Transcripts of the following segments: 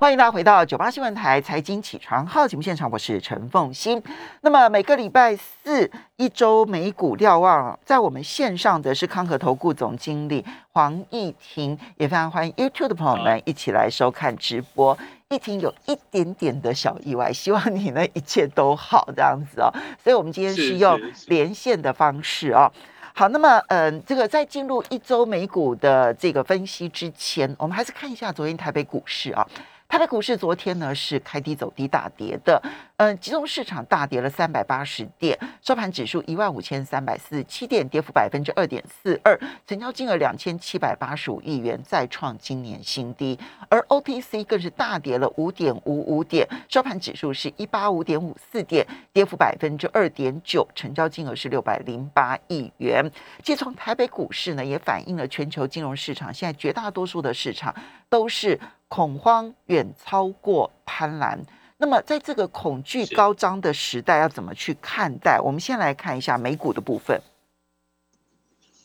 欢迎大家回到九八新闻台财经起床号节目现场，我是陈凤欣。那么每个礼拜四一周美股瞭望，在我们线上的是康和投顾总经理黄义婷，也非常欢迎 YouTube 的朋友们一起来收看直播。义婷有一点点的小意外，希望你呢一切都好这样子哦。所以我们今天是用连线的方式哦。好，那么嗯，这个在进入一周美股的这个分析之前，我们还是看一下昨天台北股市啊。台北股市昨天呢是开低走低大跌的，嗯，集中市场大跌了三百八十点，收盘指数一万五千三百四十七点，跌幅百分之二点四二，成交金额两千七百八十五亿元，再创今年新低。而 OTC 更是大跌了五点五五点，收盘指数是一八五点五四点，跌幅百分之二点九，成交金额是六百零八亿元。其实从台北股市呢，也反映了全球金融市场现在绝大多数的市场都是。恐慌远超过贪婪，那么在这个恐惧高涨的时代，要怎么去看待？我们先来看一下美股的部分。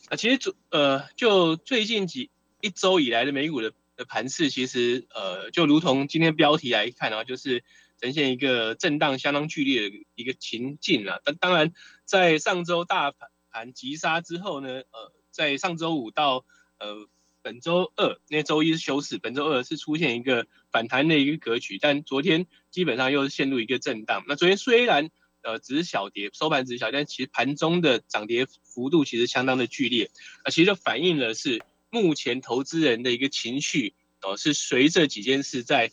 啊，其实呃，就最近几一周以来的美股的的盘势，其实呃，就如同今天标题来看的话，就是呈现一个震荡相当剧烈的一个情境了。但当然，在上周大盘盘急杀之后呢，呃，在上周五到呃。本周二，那周一是休市，本周二是出现一个反弹的一个格局，但昨天基本上又是陷入一个震荡。那昨天虽然呃只是小跌，收盘只是小，但其实盘中的涨跌幅度其实相当的剧烈。啊，其实反映了是目前投资人的一个情绪，哦，是随着几件事在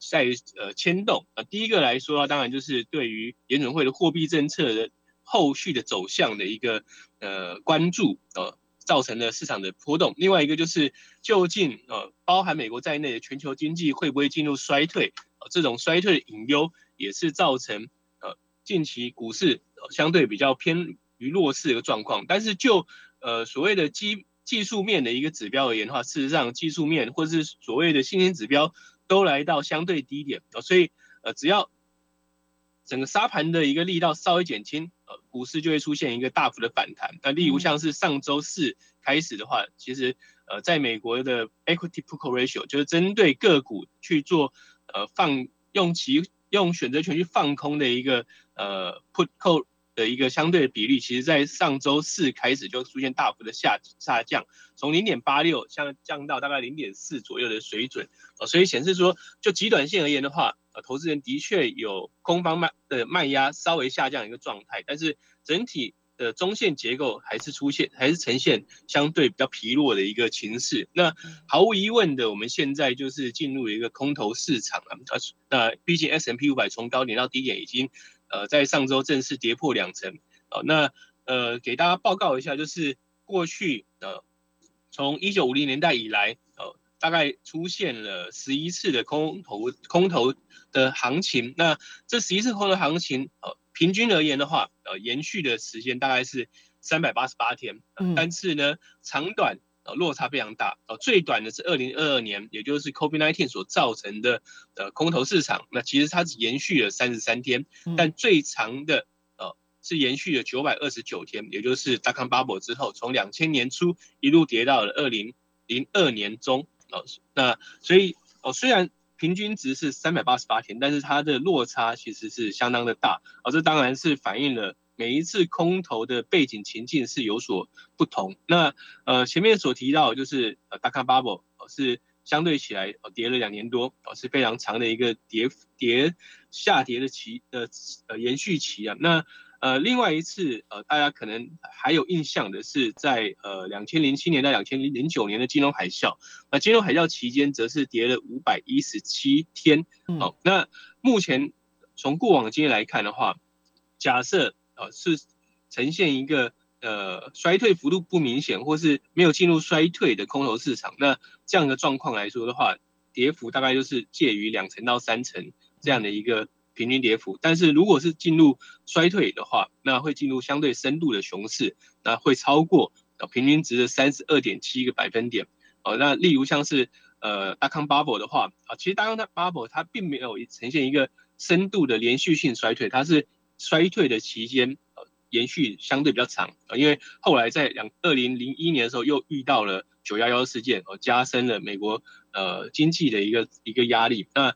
在呃牵动。啊，第一个来说，当然就是对于联准会的货币政策的后续的走向的一个呃关注，呃。造成了市场的波动。另外一个就是，究竟呃，包含美国在内的全球经济会不会进入衰退？呃，这种衰退的隐忧也是造成呃近期股市相对比较偏于弱势的一个状况。但是就呃所谓的技技术面的一个指标而言的话，事实上技术面或是所谓的新兴指标都来到相对低点呃，所以呃只要整个沙盘的一个力道稍微减轻。呃，股市就会出现一个大幅的反弹。那例如像是上周四开始的话，其实呃，在美国的 equity put ratio 就是针对个股去做呃放用其用选择权去放空的一个呃 put call 的一个相对的比例，其实在上周四开始就出现大幅的下下降，从零点八六降降到大概零点四左右的水准。呃，所以显示说，就极短线而言的话。呃投资人的确有空方卖的卖压稍微下降一个状态，但是整体的中线结构还是出现，还是呈现相对比较疲弱的一个情势。那毫无疑问的，我们现在就是进入一个空头市场了。呃，那毕竟 S M P 五百从高点到低点已经呃在上周正式跌破两成。哦，那呃给大家报告一下，就是过去呃从一九五零年代以来，呃大概出现了十一次的空头空头。的行情，那这十一次空头行情，呃，平均而言的话，呃，延续的时间大概是三百八十八天，但是呢，长短呃落差非常大，呃，最短的是二零二二年，也就是 COVID-19 所造成的呃空头市场，那其实它只延续了三十三天，但最长的呃是延续了九百二十九天，也就是 o t bubble 之后，从两千年初一路跌到了二零零二年中，哦，那所以哦虽然。平均值是三百八十八天，但是它的落差其实是相当的大，而这当然是反映了每一次空投的背景情境是有所不同。那呃前面所提到就是呃大康 bubble 是相对起来呃跌了两年多，是非常长的一个跌跌下跌的期的呃延续期啊。那呃，另外一次，呃，大家可能还有印象的是，在呃两千零七年到两千零零九年的金融海啸，那金融海啸期间则是跌了五百一十七天。好，那目前从过往经验来看的话，假设呃是呈现一个呃衰退幅度不明显，或是没有进入衰退的空头市场，那这样的状况来说的话，跌幅大概就是介于两成到三成这样的一个。平均跌幅，但是如果是进入衰退的话，那会进入相对深度的熊市，那会超过呃平均值的三十二点七个百分点。哦，那例如像是呃大康 bubble 的话，啊，其实大康它 bubble 它并没有呈现一个深度的连续性衰退，它是衰退的期间呃延续相对比较长，啊，因为后来在两二零零一年的时候又遇到了九幺幺事件哦，加深了美国呃经济的一个一个压力。那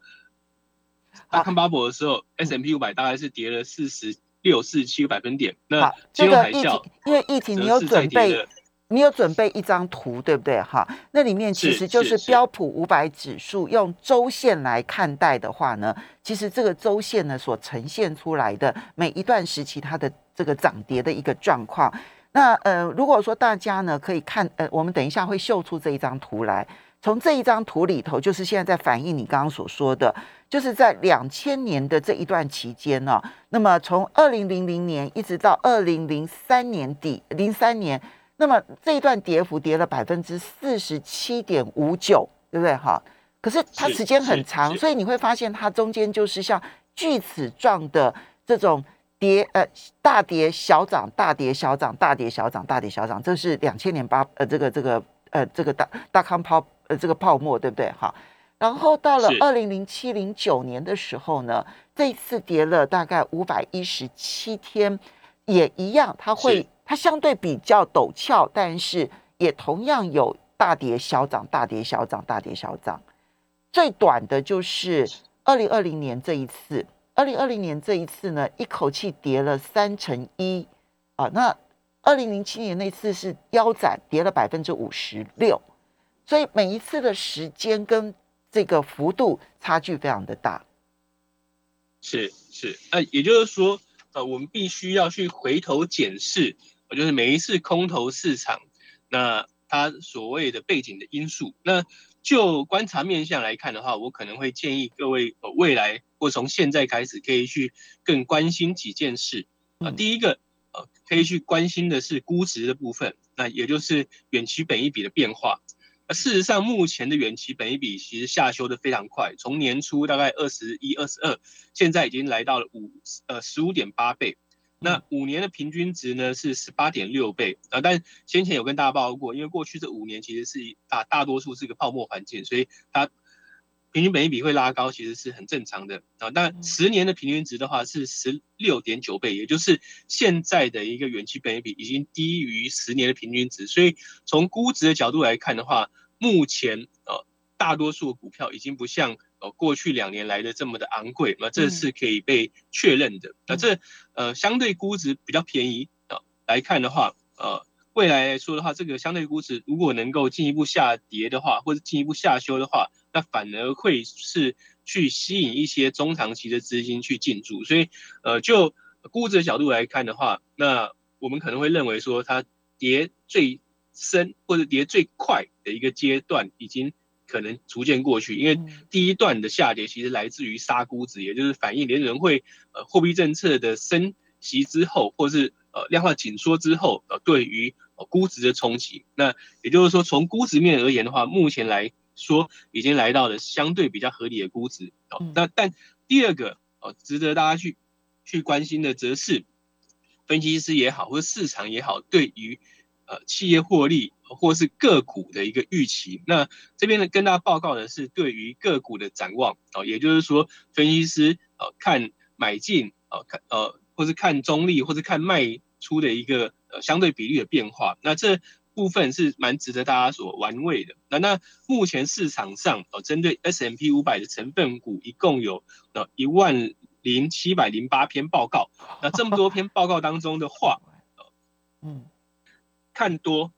大康巴博的时候，S M P 五百大概是跌了四十六、四十七个百分点。那金融海啸，因为疫情，你有准备，你有准备一张图，对不对？哈，那里面其实就是标普五百指数用周线来看待的话呢，其实这个周线呢所呈现出来的每一段时期它的这个涨跌的一个状况。那呃，如果说大家呢可以看，呃，我们等一下会秀出这一张图来。从这一张图里头，就是现在在反映你刚刚所说的，就是在两千年的这一段期间呢。那么从二零零零年一直到二零零三年底，零三年，那么这一段跌幅跌了百分之四十七点五九，对不对？哈，可是它时间很长，所以你会发现它中间就是像锯齿状的这种跌，呃，大跌小涨，大跌小涨，大跌小涨，大跌小涨。这是两千年八，呃，这个这个，呃，这个大大康泡，呃。这个泡沫对不对？哈，然后到了二零零七零九年的时候呢，这一次跌了大概五百一十七天，也一样，它会它相对比较陡峭，但是也同样有大跌小涨、大跌小涨、大跌小涨。最短的就是二零二零年这一次，二零二零年这一次呢，一口气跌了三成一啊。那二零零七年那次是腰斩，跌了百分之五十六。所以每一次的时间跟这个幅度差距非常的大，是是，呃，也就是说，呃，我们必须要去回头检视，就是每一次空头市场，那它所谓的背景的因素。那就观察面向来看的话，我可能会建议各位，呃，未来或从现在开始可以去更关心几件事啊。第一个，呃，可以去关心的是估值的部分，那也就是远期本一比的变化。事实上，目前的远期本一比其实下修的非常快，从年初大概二十一、二十二，现在已经来到了五呃十五点八倍。那五年的平均值呢是十八点六倍啊。但先前有跟大家报告过，因为过去这五年其实是大大多数是一个泡沫环境，所以它平均本益比会拉高，其实是很正常的啊。但十年的平均值的话是十六点九倍，也就是现在的一个远期本益比已经低于十年的平均值，所以从估值的角度来看的话。目前呃，大多数股票已经不像呃过去两年来的这么的昂贵，那这是可以被确认的。那这呃相对估值比较便宜啊来看的话，呃未来来说的话，这个相对估值如果能够进一步下跌的话，或者进一步下修的话，那反而会是去吸引一些中长期的资金去进驻。所以呃就估值的角度来看的话，那我们可能会认为说它跌最。深或者跌最快的一个阶段已经可能逐渐过去，因为第一段的下跌其实来自于杀估值，也就是反映联准会呃货币政策的升息之后，或是呃量化紧缩之后呃对于估值的冲击。那也就是说，从估值面而言的话，目前来说已经来到了相对比较合理的估值。哦那但第二个呃值得大家去去关心的，则是分析师也好，或者市场也好，对于呃，企业获利或是个股的一个预期，那这边呢跟大家报告的是对于个股的展望哦，也就是说，分析师呃看买进呃看呃或是看中立或是看卖出的一个呃相对比例的变化，那这部分是蛮值得大家所玩味的。那那目前市场上哦针对 S M P 五百的成分股一共有呃一万零七百零八篇报告，那这么多篇报告当中的话，嗯。看多哦，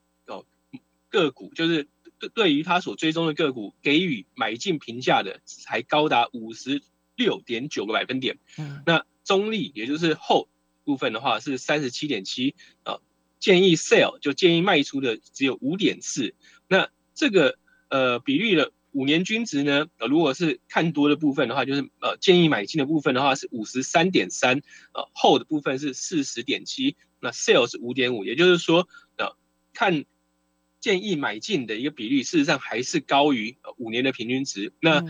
个股就是对于他所追踪的个股给予买进评价的，才高达五十六点九个百分点。嗯，那中立也就是后部分的话是三十七点七啊，建议 sell 就建议卖出的只有五点四。那这个呃比率的五年均值呢，呃如果是看多的部分的话，就是呃建议买进的部分的话是五十三点三，呃后的部分是四十点七。那 sell 是五点五，也就是说，呃，看建议买进的一个比率，事实上还是高于五年的平均值。那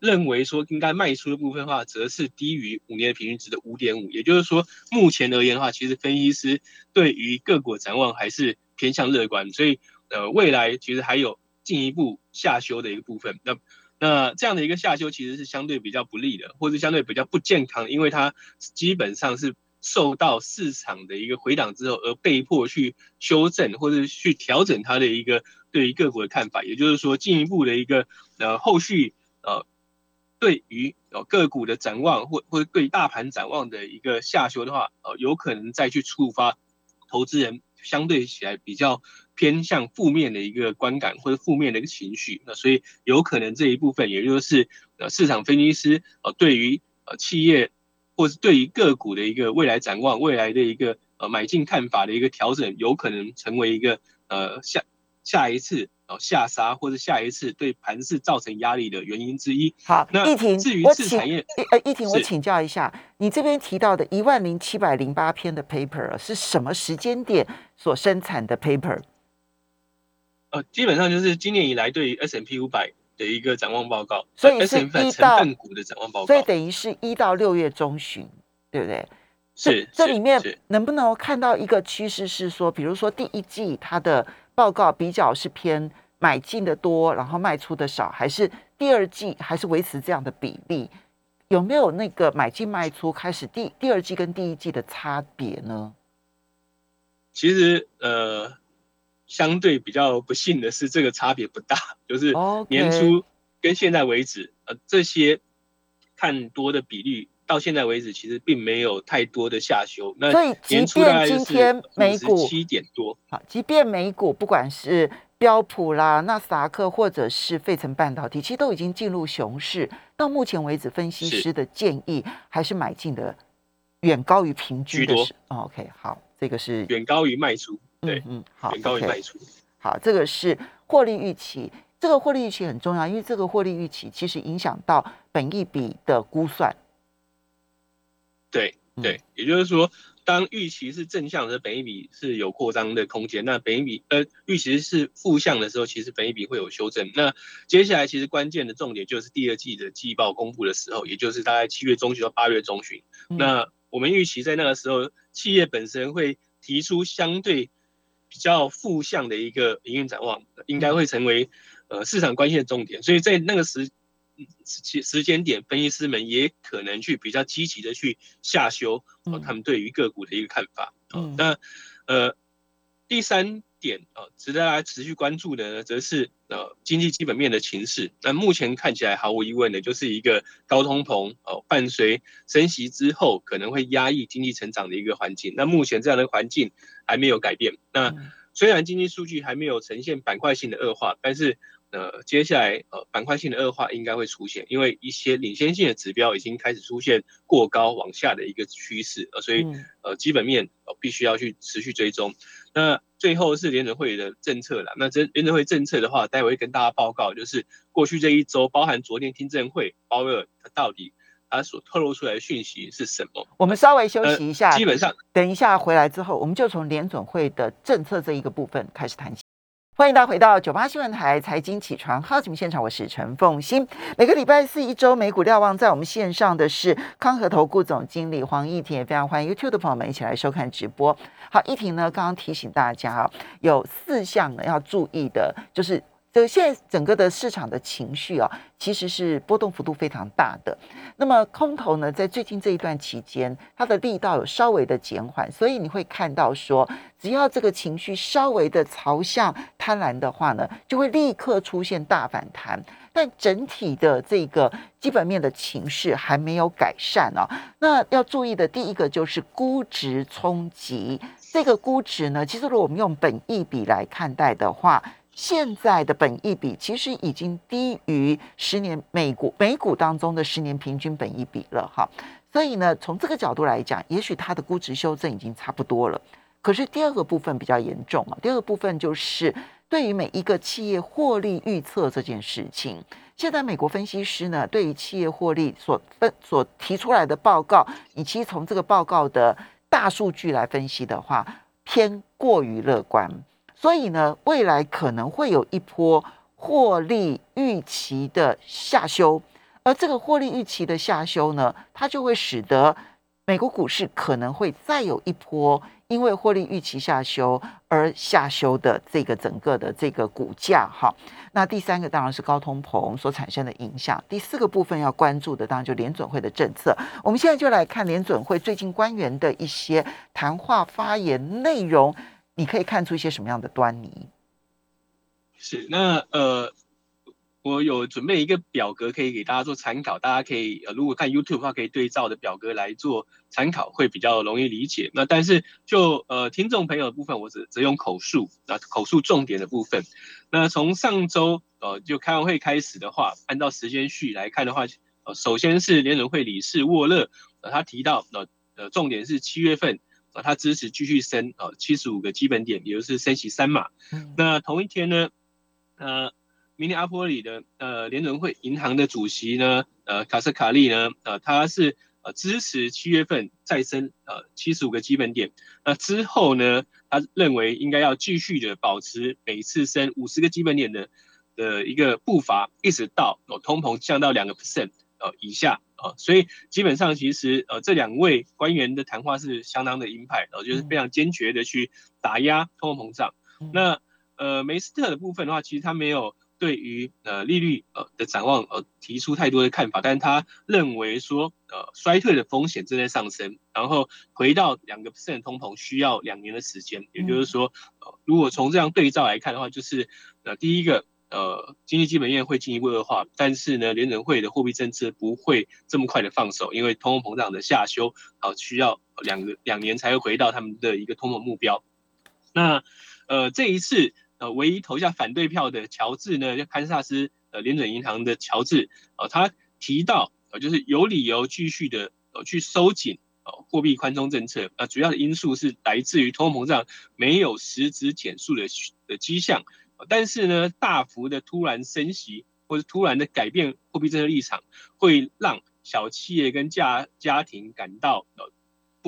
认为说应该卖出的部分的话，则是低于五年的平均值的五点五。也就是说，目前而言的话，其实分析师对于各国展望还是偏向乐观，所以呃，未来其实还有进一步下修的一个部分。那那这样的一个下修其实是相对比较不利的，或者相对比较不健康，因为它基本上是。受到市场的一个回档之后，而被迫去修正或者去调整它的一个对于个股的看法，也就是说进一步的一个呃后续呃对于呃个股的展望或或对大盘展望的一个下修的话，呃有可能再去触发投资人相对起来比较偏向负面的一个观感或者负面的一个情绪，那所以有可能这一部分也就是呃市场分析师呃对于呃企业或是对于个股的一个未来展望、未来的一个呃买进看法的一个调整，有可能成为一个呃下下一次哦下杀或者下一次对盘势造成压力的原因之一。好，那议婷，至于我请次产业，呃，议婷，我是请教一下，你这边提到的一万零七百零八篇的 paper 是什么时间点所生产的 paper？呃，基本上就是今年以来对于 S M P 五百的一个展望报告，所以是一到成分股的展望报告，所以等于是一到六月中旬，对不对？是是这里面能不能看到一个趋势是说，比如说第一季它的报告比较是偏买进的多，然后卖出的少，还是第二季还是维持这样的比例？有没有那个买进卖出开始第第二季跟第一季的差别呢？其实呃，相对比较不幸的是，这个差别不大，就是年初跟现在为止，呃，这些看多的比率到现在为止，其实并没有太多的下修。那所以即便今天美股七点多，好，即便美股不管是标普啦、纳斯达克或者是费城半导体，其实都已经进入熊市。到目前为止，分析是师的建议还是买进的远高于平均多的 OK，好，这个是远高于卖出，对嗯，嗯，好高于，OK 卖出。好，这个是获利预期。这个获利预期很重要，因为这个获利预期其实影响到本益比的估算。对嗯对，也就是说，当预期是正向的，本益比是有扩张的空间；那本益比呃预期是负向的时候，其实本益比会有修正。那接下来其实关键的重点就是第二季的季报公布的时候，也就是大概七月中旬到八月中旬。嗯那我们预期在那个时候，企业本身会提出相对比较负向的一个营运展望，应该会成为呃市场关系的重点。所以在那个时时时间点，分析师们也可能去比较积极的去下修呃嗯他们对于个股的一个看法。呃嗯那呃第三点呃值得大家持续关注的呢，则是呃经济基本面的情势。那目前看起来毫无疑问的就是一个高通膨哦、伴随升息之后可能会压抑经济成长的一个环境。那目前这样的环境还没有改变。那嗯虽然经济数据还没有呈现板块性的恶化，但是呃，接下来呃板块性的恶化应该会出现，因为一些领先性的指标已经开始出现过高往下的一个趋势，呃，所以嗯呃基本面呃必须要去持续追踪。那最后是联准会的政策了，那这联准会政策的话，待会会跟大家报告，就是过去这一周，包含昨天听证会，鲍威尔他到底他所透露出来的讯息是什么？我们稍微休呃息一下，基本上等一下回来之后，我们就从联准会的政策这一个部分开始谈起。欢迎大家回到九八新闻台财经起床号节目现场，我是陈凤欣。每个礼拜四一周美股瞭望，在我们线上的是康和投顾总经理黄义婷，也非常欢迎 YouTube 的朋友们一起来收看直播。好，一婷呢刚刚提醒大家啊，有四项呢要注意的，就是这现在整个的市场的情绪啊，其实是波动幅度非常大的。那么空头呢，在最近这一段期间，它的力道有稍微的减缓，所以你会看到说，只要这个情绪稍微的朝向贪婪的话呢，就会立刻出现大反弹。但整体的这个基本面的情势还没有改善啊。那要注意的第一个就是估值冲击。这个估值呢，其实如果我们用本益比来看待的话，现在的本益比其实已经低于十年美股美股当中的十年平均本益比了哈。所以呢，从这个角度来讲，也许它的估值修正已经差不多了。可是第二个部分比较严重啊，第二个部分就是对于每一个企业获利预测这件事情，现在美国分析师呢对于企业获利所分所提出来的报告，以及从这个报告的大数据来分析的话，偏过于乐观。所以呢，未来可能会有一波获利预期的下修，而这个获利预期的下修呢，它就会使得美国股市可能会再有一波因为获利预期下修而下修的这个整个的这个股价哈。那第三个当然是高通膨所产生的影响，第四个部分要关注的当然就联准会的政策。我们现在就来看联准会最近官员的一些谈话发言内容。你可以看出一些什么样的端倪？是，那呃。我有准备一个表格可以给大家做参考，大家可以呃如果看 YouTube 的话，可以对照的表格来做参考，会比较容易理解。那但是就呃听众朋友的部分，我只只用口述，那口述重点的部分。那从上周呃就开完会开始的话，按照时间序来看的话，呃首先是联准会理事沃勒，呃他提到呃呃重点是七月份呃他支持继续升呃七十五个基本点，也就是升息三码。那同一天呢，呃。明尼阿波里的呃联准会银行的主席呢，呃卡斯卡利呢，呃他是呃支持七月份再升呃七十五个基本点，那之后呢，他认为应该要继续的保持每次升五十个基本点的的一个步伐，一直到哦通膨降到两个 percent 呃以下啊，所以基本上其实呃这两位官员的谈话是相当的鹰派，然后就是非常坚决的去打压通货膨胀。那呃梅斯特的部分的话，其实他没有。对于呃利率呃的展望呃提出太多的看法，但他认为说呃衰退的风险正在上升，然后回到两个 percent 通膨需要两年的时间，也就是说呃如果从这样对照来看的话，就是呃第一个呃经济基本面会进一步恶化，但是呢联准会的货币政策不会这么快的放手，因为通货膨胀的下修啊需要两个两年才会回到他们的一个通膨目标。那呃这一次。呃，唯一投下反对票的乔治呢，就堪萨斯呃联准银行的乔治，呃，他提到呃，就是有理由继续的呃去收紧呃货币宽松政策，呃，主要的因素是来自于通货膨胀没有实质减速的的迹象，但是呢，大幅的突然升息或者突然的改变货币政策立场，会让小企业跟家家庭感到呃。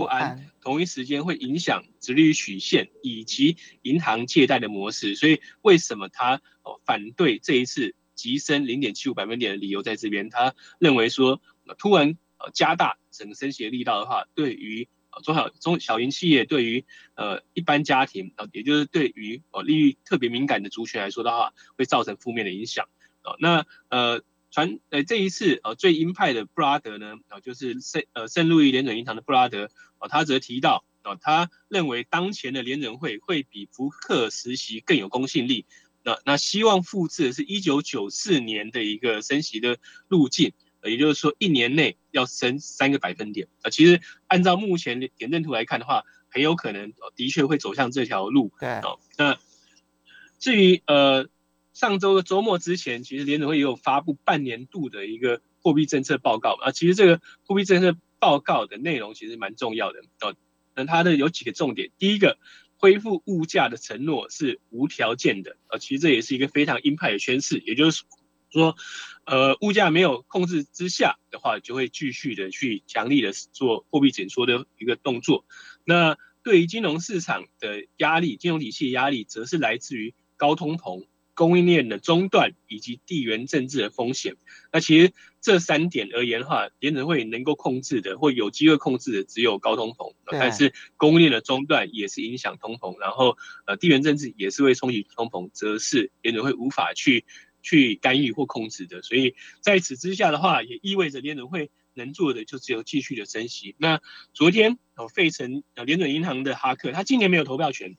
不安，同一时间会影响直率曲线以及银行借贷的模式，所以为什么他哦反对这一次急升零点七五百分点的理由在这边，他认为说突然呃加大整个升息的力道的话，对于中小中小型企业，对于呃一般家庭啊，也就是对于哦利率特别敏感的族群来说的话，会造成负面的影响啊，那呃。传呃这一次呃最鹰派的布拉德呢啊就是圣呃圣路易联准银行的布拉德啊他则提到啊他认为当前的联准会会比福克实习更有公信力那那希望复制的是一九九四年的一个升息的路径也就是说一年内要升三个百分点啊其实按照目前的点阵图来看的话很有可能的确会走向这条路对哦那至于呃。上周的周末之前，其实联储会也有发布半年度的一个货币政策报告啊。其实这个货币政策报告的内容其实蛮重要的哦。那它的有几个重点，第一个，恢复物价的承诺是无条件的啊。其实这也是一个非常鹰派的宣示，也就是说，呃，物价没有控制之下的话，就会继续的去强力的做货币紧缩的一个动作。那对于金融市场的压力，金融体系的压力，则是来自于高通膨。供应链的中断以及地缘政治的风险，那其实这三点而言的话，联准会能够控制的或有机会控制的只有高通膨，但是供应链的中断也是影响通膨，然后呃地缘政治也是会冲击通膨，则是联准会无法去去干预或控制的。所以在此之下的话，也意味着联准会能做的就只有继续的升息。那昨天哦，费城呃联准银行的哈克，他今年没有投票权，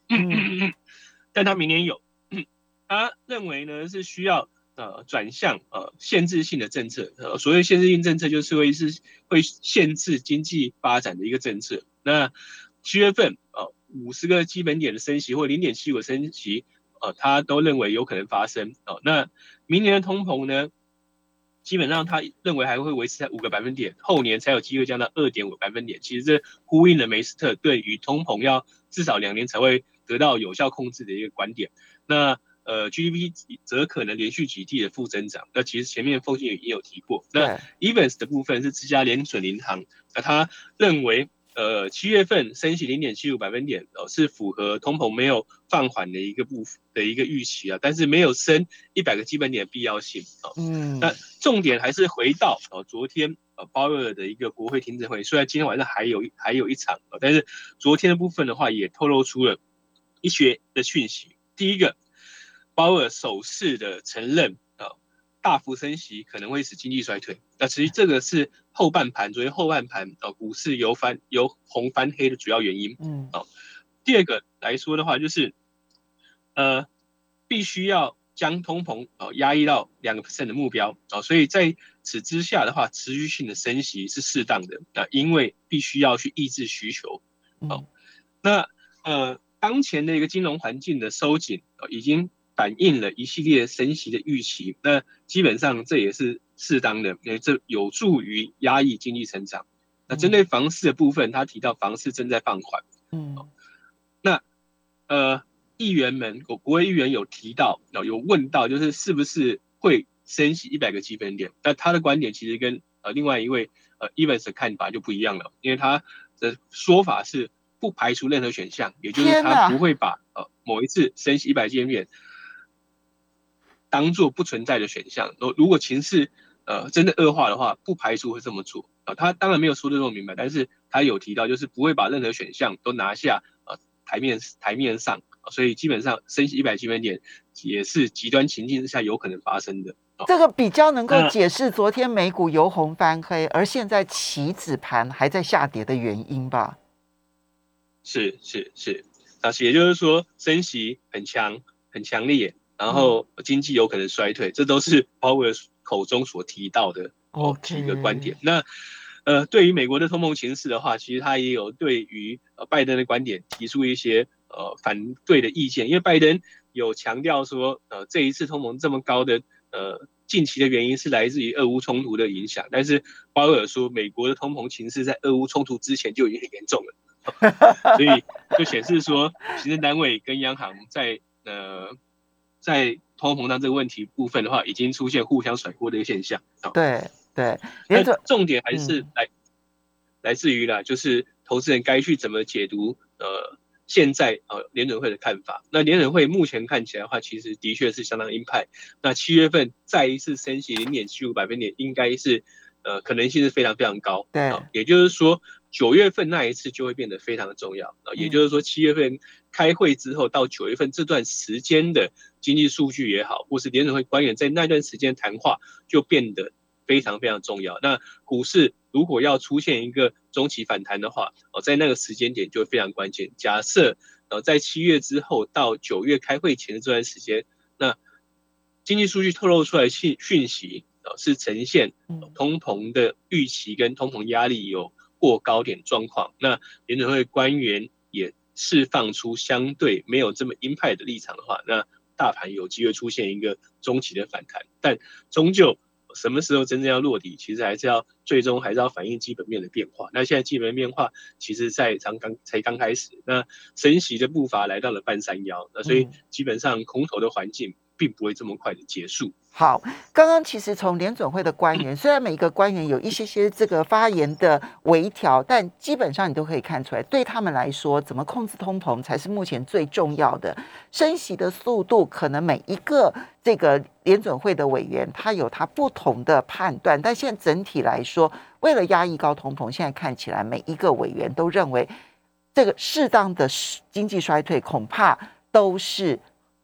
但他明年有。他认为呢是需要呃转向呃限制性的政策，呃所谓限制性政策就是会是会限制经济发展的一个政策。那七月份呃五十个基本点的升息或零点七五升息，呃他都认为有可能发生。哦，那明年的通膨呢，基本上他认为还会维持在五个百分点，后年才有机会降到二点五百分点。其实这呼应了梅斯特对于通膨要至少两年才会得到有效控制的一个观点。那呃，GDP 则可能连续几季的负增长。那其实前面奉信也有提过。那 Evans 的部分是芝加联准银行，那他认为，呃，七月份升息零点七五百分点，哦，是符合通膨没有放缓的一个部的一个预期啊，但是没有升一百个基本点的必要性啊。嗯。那重点还是回到哦，昨天呃鲍威尔的一个国会听证会，虽然今天晚上还有还有一场啊，但是昨天的部分的话，也透露出了一些的讯息。第一个。鲍尔首次的承认，啊，大幅升息可能会使经济衰退。那其实这个是后半盘，昨天后半盘，呃，股市由翻由红翻黑的主要原因。嗯，哦，第二个来说的话，就是，呃，必须要将通膨哦压抑到两个 percent 的目标哦，所以在此之下的话，持续性的升息是适当的啊，因为必须要去抑制需求哦。那呃，当前的一个金融环境的收紧哦，已经反映了一系列升息的预期，那基本上这也是适当的，因为这有助于压抑经济成长。那针对房市的部分，他提到房市正在放缓，嗯，那呃。议员们，国国会议员有提到，有问到，就是是不是会升息一百个基分点？但他的观点其实跟呃另外一位呃 Evans 的看法就不一样了，因为他的说法是不排除任何选项，也就是他不会把呃某一次升息一百基分点当做不存在的选项。如如果情势呃真的恶化的话，不排除会这么做啊。他当然没有说的这么明白，但是他有提到，就是不会把任何选项都拿下呃台面台面上。所以基本上升息一百基本点也是极端情境之下有可能发生的。这个比较能够解释昨天美股由红翻黑，而现在期指盘还在下跌的原因吧？是是是，啊，也就是说升息很强很强烈，然后经济有可能衰退，这都是鲍威尔口中所提到的哦几个观点。那呃，对于美国的通膨形势的话，其实他也有对于呃拜登的观点提出一些。呃，反对的意见，因为拜登有强调说，呃，这一次通膨这么高的，呃，近期的原因是来自于俄乌冲突的影响。但是鲍威尔说，美国的通膨形势在俄乌冲突之前就已经很严重了，所以就显示说，行政单位跟央行在呃，在通膨胀这个问题部分的话，已经出现互相甩锅的一个现象。对对，但重点还是来来自于啦，就是投资人该去怎么解读呃。现在呃，联准会的看法，那联准会目前看起来的话，其实的确是相当鹰派。那七月份再一次升息零点七五百分点，应该是呃可能性是非常非常高。对，也就是说九月份那一次就会变得非常的重要。啊，也就是说七月份开会之后到九月份这段时间的经济数据也好，或是联准会官员在那段时间谈话就变得非常非常重要。那股市。如果要出现一个中期反弹的话，哦，在那个时间点就非常关键。假设呃在七月之后到九月开会前的这段时间，那经济数据透露出来讯讯息，呃是呈现通膨的预期跟通膨压力有过高点状况，那联准会官员也释放出相对没有这么鹰派的立场的话，那大盘有机会出现一个中期的反弹，但终究。什么时候真正要落地？其实还是要最终还是要反映基本面的变化。那现在基本面变化，其实在刚刚才刚开始。那升息的步伐来到了半山腰，那所以基本上空头的环境。并不会这么快的结束。好，刚刚其实从联准会的官员，虽然每一个官员有一些些这个发言的微调，但基本上你都可以看出来，对他们来说，怎么控制通膨才是目前最重要的。升息的速度，可能每一个这个联准会的委员他有他不同的判断，但现在整体来说，为了压抑高通膨，现在看起来每一个委员都认为，这个适当的经济衰退恐怕都是。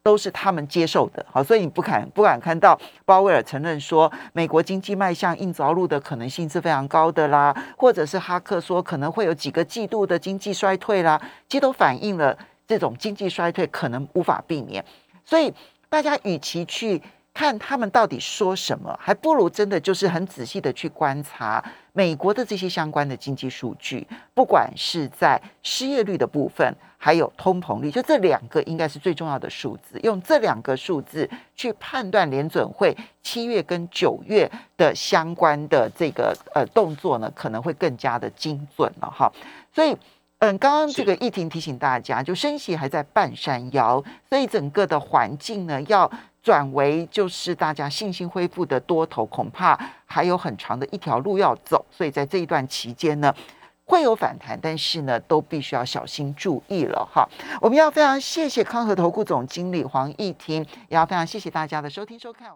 都是他们接受的，好，所以你不敢不敢看到鲍威尔承认说美国经济迈向硬着陆的可能性是非常高的啦，或者是哈克说可能会有几个季度的经济衰退啦，其实都反映了这种经济衰退可能无法避免，所以大家与其去。看他们到底说什么，还不如真的就是很仔细的去观察美国的这些相关的经济数据，不管是在失业率的部分，还有通膨率，就这两个应该是最重要的数字。用这两个数字去判断联准会七月跟九月的相关的这个呃动作呢，可能会更加的精准了哈。所以，嗯，刚刚这个易婷提醒大家，就升息还在半山腰，所以整个的环境呢要。转为就是大家信心恢复的多头，恐怕还有很长的一条路要走，所以在这一段期间呢，会有反弹，但是呢，都必须要小心注意了哈。我们要非常谢谢康和投顾总经理黄义婷，也要非常谢谢大家的收听收看。